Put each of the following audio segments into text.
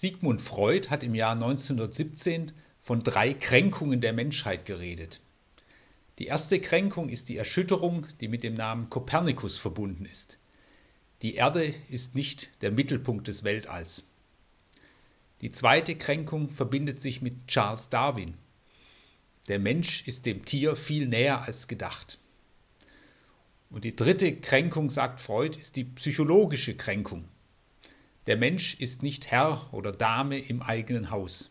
Sigmund Freud hat im Jahr 1917 von drei Kränkungen der Menschheit geredet. Die erste Kränkung ist die Erschütterung, die mit dem Namen Kopernikus verbunden ist. Die Erde ist nicht der Mittelpunkt des Weltalls. Die zweite Kränkung verbindet sich mit Charles Darwin. Der Mensch ist dem Tier viel näher als gedacht. Und die dritte Kränkung, sagt Freud, ist die psychologische Kränkung. Der Mensch ist nicht Herr oder Dame im eigenen Haus.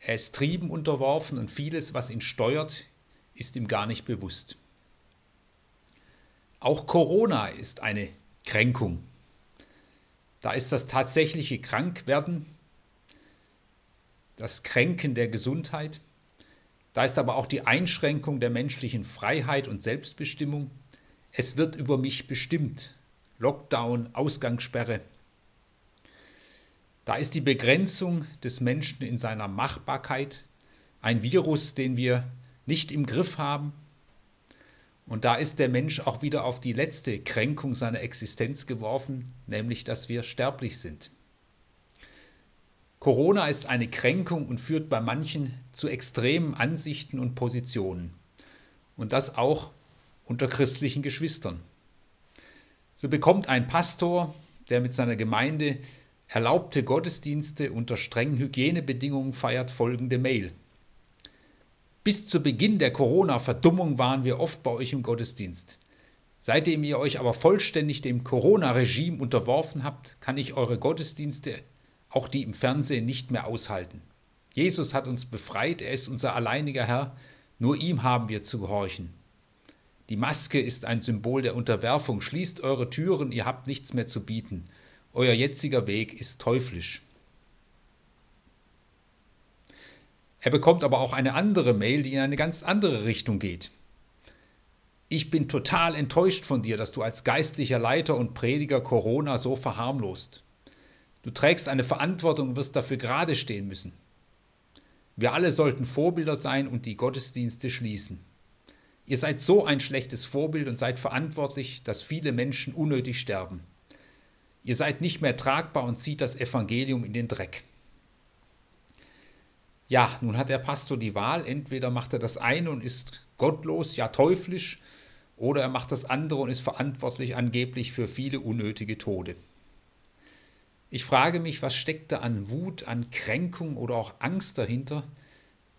Er ist Trieben unterworfen und vieles, was ihn steuert, ist ihm gar nicht bewusst. Auch Corona ist eine Kränkung. Da ist das tatsächliche Krankwerden, das Kränken der Gesundheit. Da ist aber auch die Einschränkung der menschlichen Freiheit und Selbstbestimmung. Es wird über mich bestimmt. Lockdown, Ausgangssperre. Da ist die Begrenzung des Menschen in seiner Machbarkeit, ein Virus, den wir nicht im Griff haben. Und da ist der Mensch auch wieder auf die letzte Kränkung seiner Existenz geworfen, nämlich dass wir sterblich sind. Corona ist eine Kränkung und führt bei manchen zu extremen Ansichten und Positionen. Und das auch unter christlichen Geschwistern. So bekommt ein Pastor, der mit seiner Gemeinde erlaubte Gottesdienste unter strengen Hygienebedingungen feiert folgende Mail. Bis zu Beginn der Corona-Verdummung waren wir oft bei euch im Gottesdienst. Seitdem ihr euch aber vollständig dem Corona-Regime unterworfen habt, kann ich eure Gottesdienste, auch die im Fernsehen, nicht mehr aushalten. Jesus hat uns befreit, er ist unser alleiniger Herr, nur ihm haben wir zu gehorchen. Die Maske ist ein Symbol der Unterwerfung. Schließt eure Türen, ihr habt nichts mehr zu bieten. Euer jetziger Weg ist teuflisch. Er bekommt aber auch eine andere Mail, die in eine ganz andere Richtung geht. Ich bin total enttäuscht von dir, dass du als geistlicher Leiter und Prediger Corona so verharmlost. Du trägst eine Verantwortung und wirst dafür gerade stehen müssen. Wir alle sollten Vorbilder sein und die Gottesdienste schließen. Ihr seid so ein schlechtes Vorbild und seid verantwortlich, dass viele Menschen unnötig sterben. Ihr seid nicht mehr tragbar und zieht das Evangelium in den Dreck. Ja, nun hat der Pastor die Wahl, entweder macht er das eine und ist gottlos, ja teuflisch, oder er macht das andere und ist verantwortlich angeblich für viele unnötige Tode. Ich frage mich, was steckt da an Wut, an Kränkung oder auch Angst dahinter,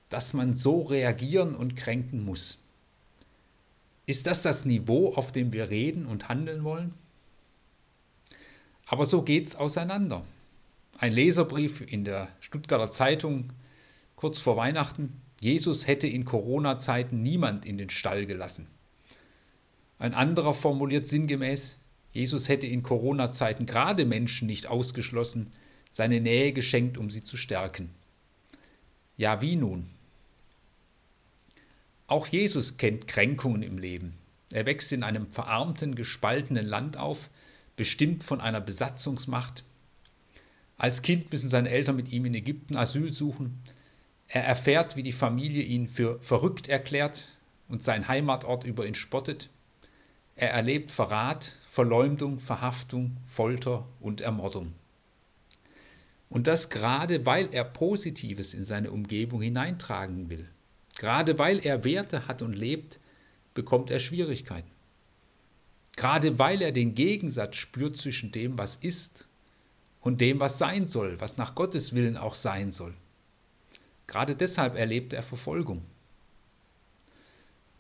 dass man so reagieren und kränken muss. Ist das das Niveau, auf dem wir reden und handeln wollen? Aber so geht es auseinander. Ein Leserbrief in der Stuttgarter Zeitung kurz vor Weihnachten. Jesus hätte in Corona-Zeiten niemand in den Stall gelassen. Ein anderer formuliert sinngemäß, Jesus hätte in Corona-Zeiten gerade Menschen nicht ausgeschlossen, seine Nähe geschenkt, um sie zu stärken. Ja, wie nun? Auch Jesus kennt Kränkungen im Leben. Er wächst in einem verarmten, gespaltenen Land auf, bestimmt von einer Besatzungsmacht. Als Kind müssen seine Eltern mit ihm in Ägypten Asyl suchen. Er erfährt, wie die Familie ihn für verrückt erklärt und sein Heimatort über ihn spottet. Er erlebt Verrat, Verleumdung, Verhaftung, Folter und Ermordung. Und das gerade, weil er Positives in seine Umgebung hineintragen will. Gerade weil er Werte hat und lebt, bekommt er Schwierigkeiten. Gerade weil er den Gegensatz spürt zwischen dem, was ist und dem, was sein soll, was nach Gottes Willen auch sein soll. Gerade deshalb erlebt er Verfolgung.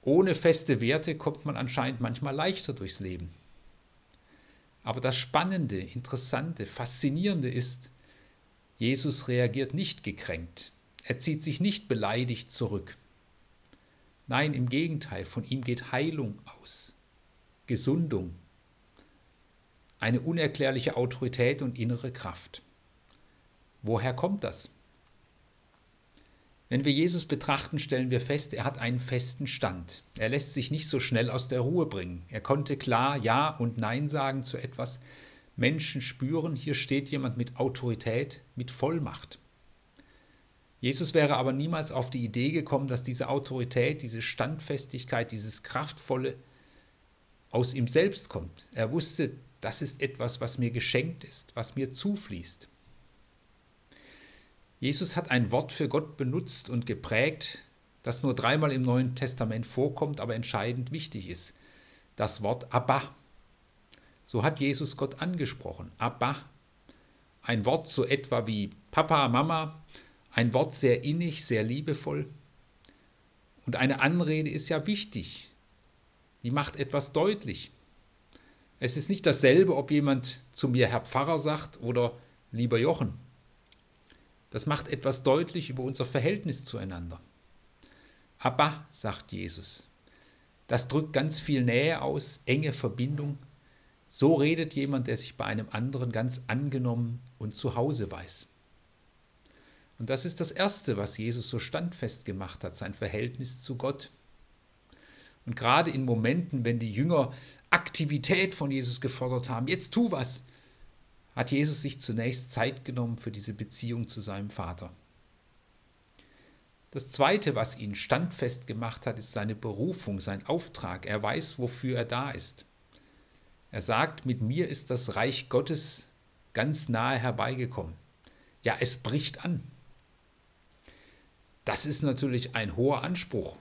Ohne feste Werte kommt man anscheinend manchmal leichter durchs Leben. Aber das Spannende, Interessante, Faszinierende ist, Jesus reagiert nicht gekränkt. Er zieht sich nicht beleidigt zurück. Nein, im Gegenteil, von ihm geht Heilung aus. Gesundung, eine unerklärliche Autorität und innere Kraft. Woher kommt das? Wenn wir Jesus betrachten, stellen wir fest, er hat einen festen Stand. Er lässt sich nicht so schnell aus der Ruhe bringen. Er konnte klar Ja und Nein sagen zu etwas. Menschen spüren, hier steht jemand mit Autorität, mit Vollmacht. Jesus wäre aber niemals auf die Idee gekommen, dass diese Autorität, diese Standfestigkeit, dieses Kraftvolle aus ihm selbst kommt. Er wusste, das ist etwas, was mir geschenkt ist, was mir zufließt. Jesus hat ein Wort für Gott benutzt und geprägt, das nur dreimal im Neuen Testament vorkommt, aber entscheidend wichtig ist. Das Wort Abba. So hat Jesus Gott angesprochen. Abba. Ein Wort so etwa wie Papa, Mama. Ein Wort sehr innig, sehr liebevoll. Und eine Anrede ist ja wichtig. Die macht etwas deutlich. Es ist nicht dasselbe, ob jemand zu mir Herr Pfarrer sagt oder lieber Jochen. Das macht etwas deutlich über unser Verhältnis zueinander. Abba, sagt Jesus. Das drückt ganz viel Nähe aus, enge Verbindung. So redet jemand, der sich bei einem anderen ganz angenommen und zu Hause weiß. Und das ist das Erste, was Jesus so standfest gemacht hat, sein Verhältnis zu Gott. Und gerade in Momenten, wenn die Jünger Aktivität von Jesus gefordert haben, jetzt tu was, hat Jesus sich zunächst Zeit genommen für diese Beziehung zu seinem Vater. Das Zweite, was ihn standfest gemacht hat, ist seine Berufung, sein Auftrag. Er weiß, wofür er da ist. Er sagt, mit mir ist das Reich Gottes ganz nahe herbeigekommen. Ja, es bricht an. Das ist natürlich ein hoher Anspruch.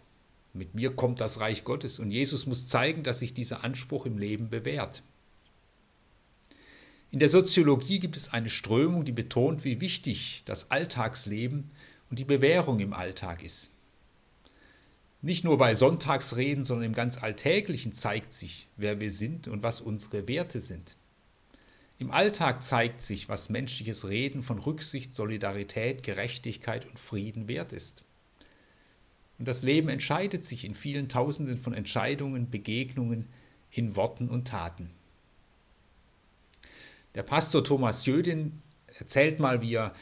Mit mir kommt das Reich Gottes und Jesus muss zeigen, dass sich dieser Anspruch im Leben bewährt. In der Soziologie gibt es eine Strömung, die betont, wie wichtig das Alltagsleben und die Bewährung im Alltag ist. Nicht nur bei Sonntagsreden, sondern im ganz Alltäglichen zeigt sich, wer wir sind und was unsere Werte sind. Im Alltag zeigt sich, was menschliches Reden von Rücksicht, Solidarität, Gerechtigkeit und Frieden wert ist. Und das Leben entscheidet sich in vielen Tausenden von Entscheidungen, Begegnungen, in Worten und Taten. Der Pastor Thomas Jödin erzählt mal, wie er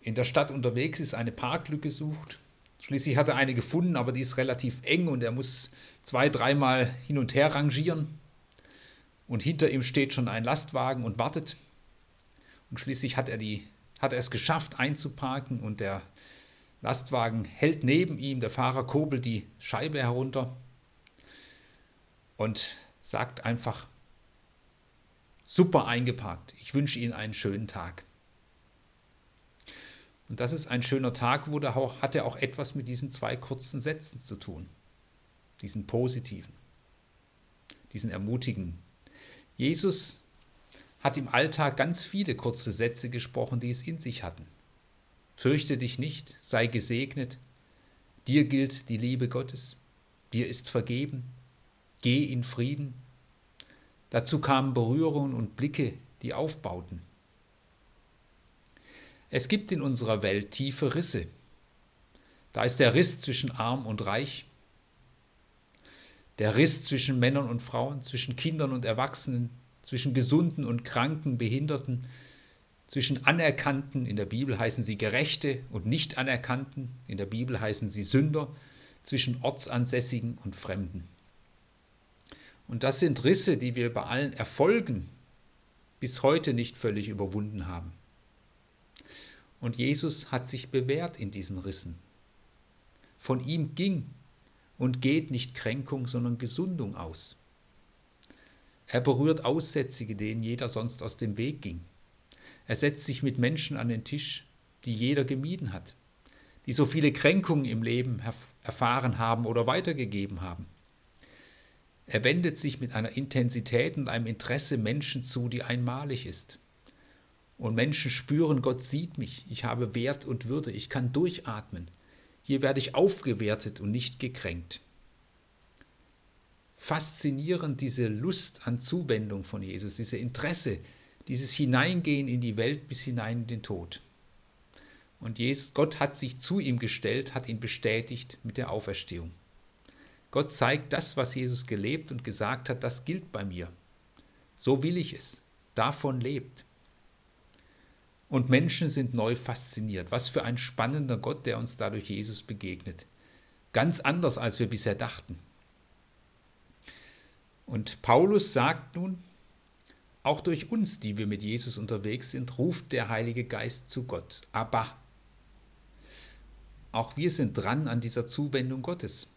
in der Stadt unterwegs ist, eine Parklücke sucht. Schließlich hat er eine gefunden, aber die ist relativ eng und er muss zwei, dreimal hin und her rangieren. Und hinter ihm steht schon ein Lastwagen und wartet. Und schließlich hat er, die, hat er es geschafft, einzuparken und der Lastwagen hält neben ihm, der Fahrer kurbelt die Scheibe herunter und sagt einfach, Super eingeparkt. Ich wünsche Ihnen einen schönen Tag. Und das ist ein schöner Tag, wo der auch, hat er auch etwas mit diesen zwei kurzen Sätzen zu tun. Diesen positiven, diesen ermutigen. Jesus hat im Alltag ganz viele kurze Sätze gesprochen, die es in sich hatten. Fürchte dich nicht, sei gesegnet, dir gilt die Liebe Gottes, dir ist vergeben, geh in Frieden, Dazu kamen Berührungen und Blicke, die aufbauten. Es gibt in unserer Welt tiefe Risse. Da ist der Riss zwischen arm und reich, der Riss zwischen Männern und Frauen, zwischen Kindern und Erwachsenen, zwischen Gesunden und Kranken, Behinderten, zwischen Anerkannten, in der Bibel heißen sie Gerechte und Nicht-Anerkannten, in der Bibel heißen sie Sünder, zwischen Ortsansässigen und Fremden. Und das sind Risse, die wir bei allen Erfolgen bis heute nicht völlig überwunden haben. Und Jesus hat sich bewährt in diesen Rissen. Von ihm ging und geht nicht Kränkung, sondern Gesundung aus. Er berührt Aussätzige, denen jeder sonst aus dem Weg ging. Er setzt sich mit Menschen an den Tisch, die jeder gemieden hat, die so viele Kränkungen im Leben erfahren haben oder weitergegeben haben. Er wendet sich mit einer Intensität und einem Interesse Menschen zu, die einmalig ist. Und Menschen spüren, Gott sieht mich, ich habe Wert und Würde, ich kann durchatmen. Hier werde ich aufgewertet und nicht gekränkt. Faszinierend diese Lust an Zuwendung von Jesus, diese Interesse, dieses Hineingehen in die Welt bis hinein in den Tod. Und Jesus, Gott hat sich zu ihm gestellt, hat ihn bestätigt mit der Auferstehung. Gott zeigt, das, was Jesus gelebt und gesagt hat, das gilt bei mir. So will ich es. Davon lebt. Und Menschen sind neu fasziniert. Was für ein spannender Gott, der uns dadurch Jesus begegnet. Ganz anders, als wir bisher dachten. Und Paulus sagt nun, auch durch uns, die wir mit Jesus unterwegs sind, ruft der Heilige Geist zu Gott. Aber auch wir sind dran an dieser Zuwendung Gottes.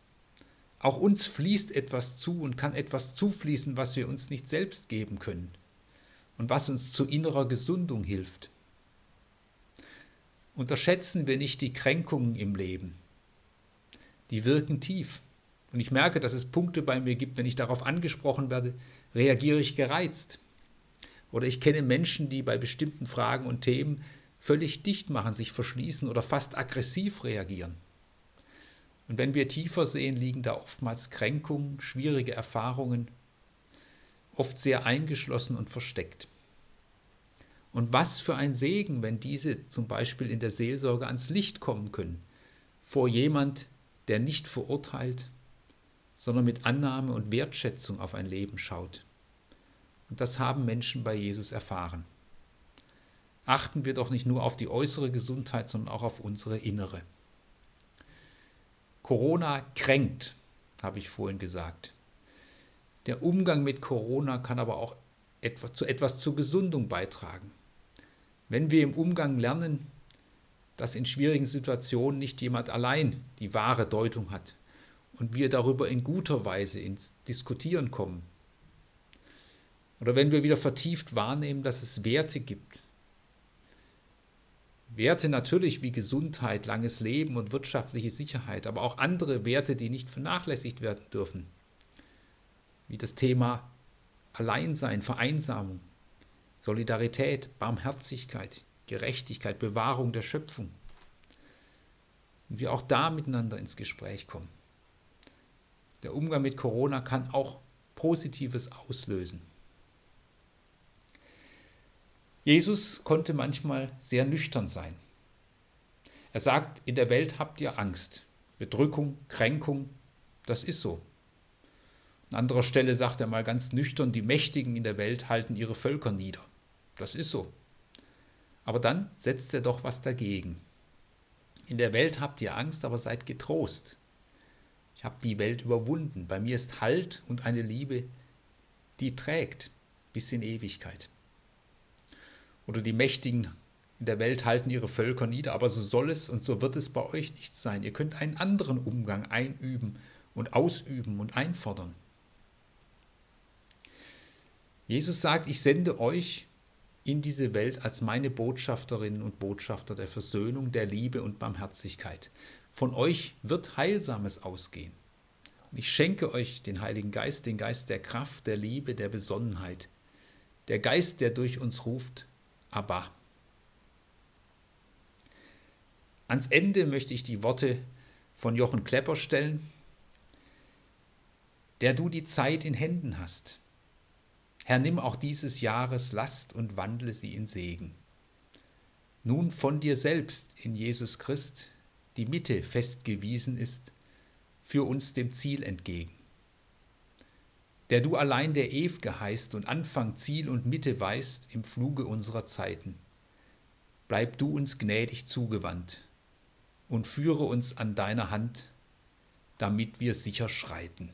Auch uns fließt etwas zu und kann etwas zufließen, was wir uns nicht selbst geben können und was uns zu innerer Gesundung hilft. Unterschätzen wir nicht die Kränkungen im Leben. Die wirken tief. Und ich merke, dass es Punkte bei mir gibt, wenn ich darauf angesprochen werde, reagiere ich gereizt. Oder ich kenne Menschen, die bei bestimmten Fragen und Themen völlig dicht machen, sich verschließen oder fast aggressiv reagieren. Und wenn wir tiefer sehen, liegen da oftmals Kränkungen, schwierige Erfahrungen, oft sehr eingeschlossen und versteckt. Und was für ein Segen, wenn diese zum Beispiel in der Seelsorge ans Licht kommen können, vor jemand, der nicht verurteilt, sondern mit Annahme und Wertschätzung auf ein Leben schaut. Und das haben Menschen bei Jesus erfahren. Achten wir doch nicht nur auf die äußere Gesundheit, sondern auch auf unsere innere. Corona kränkt, habe ich vorhin gesagt. Der Umgang mit Corona kann aber auch etwas, zu etwas zur Gesundung beitragen. Wenn wir im Umgang lernen, dass in schwierigen Situationen nicht jemand allein die wahre Deutung hat und wir darüber in guter Weise ins Diskutieren kommen. Oder wenn wir wieder vertieft wahrnehmen, dass es Werte gibt, Werte natürlich wie Gesundheit, langes Leben und wirtschaftliche Sicherheit, aber auch andere Werte, die nicht vernachlässigt werden dürfen, wie das Thema Alleinsein, Vereinsamung, Solidarität, Barmherzigkeit, Gerechtigkeit, Bewahrung der Schöpfung. Und wir auch da miteinander ins Gespräch kommen. Der Umgang mit Corona kann auch Positives auslösen. Jesus konnte manchmal sehr nüchtern sein. Er sagt, in der Welt habt ihr Angst, Bedrückung, Kränkung, das ist so. An anderer Stelle sagt er mal ganz nüchtern, die Mächtigen in der Welt halten ihre Völker nieder. Das ist so. Aber dann setzt er doch was dagegen. In der Welt habt ihr Angst, aber seid getrost. Ich habe die Welt überwunden. Bei mir ist Halt und eine Liebe, die trägt bis in Ewigkeit oder die Mächtigen in der Welt halten ihre Völker nieder, aber so soll es und so wird es bei euch nicht sein. Ihr könnt einen anderen Umgang einüben und ausüben und einfordern. Jesus sagt, ich sende euch in diese Welt als meine Botschafterinnen und Botschafter der Versöhnung, der Liebe und Barmherzigkeit. Von euch wird Heilsames ausgehen. Und ich schenke euch den Heiligen Geist, den Geist der Kraft, der Liebe, der Besonnenheit, der Geist, der durch uns ruft, Abba. Ans Ende möchte ich die Worte von Jochen Klepper stellen, der du die Zeit in Händen hast. Herr, nimm auch dieses Jahres Last und wandle sie in Segen. Nun von dir selbst in Jesus Christ die Mitte festgewiesen ist, für uns dem Ziel entgegen. Der du allein der Ew'ge heißt und Anfang, Ziel und Mitte weißt im Fluge unserer Zeiten. Bleib du uns gnädig zugewandt und führe uns an deiner Hand, damit wir sicher schreiten.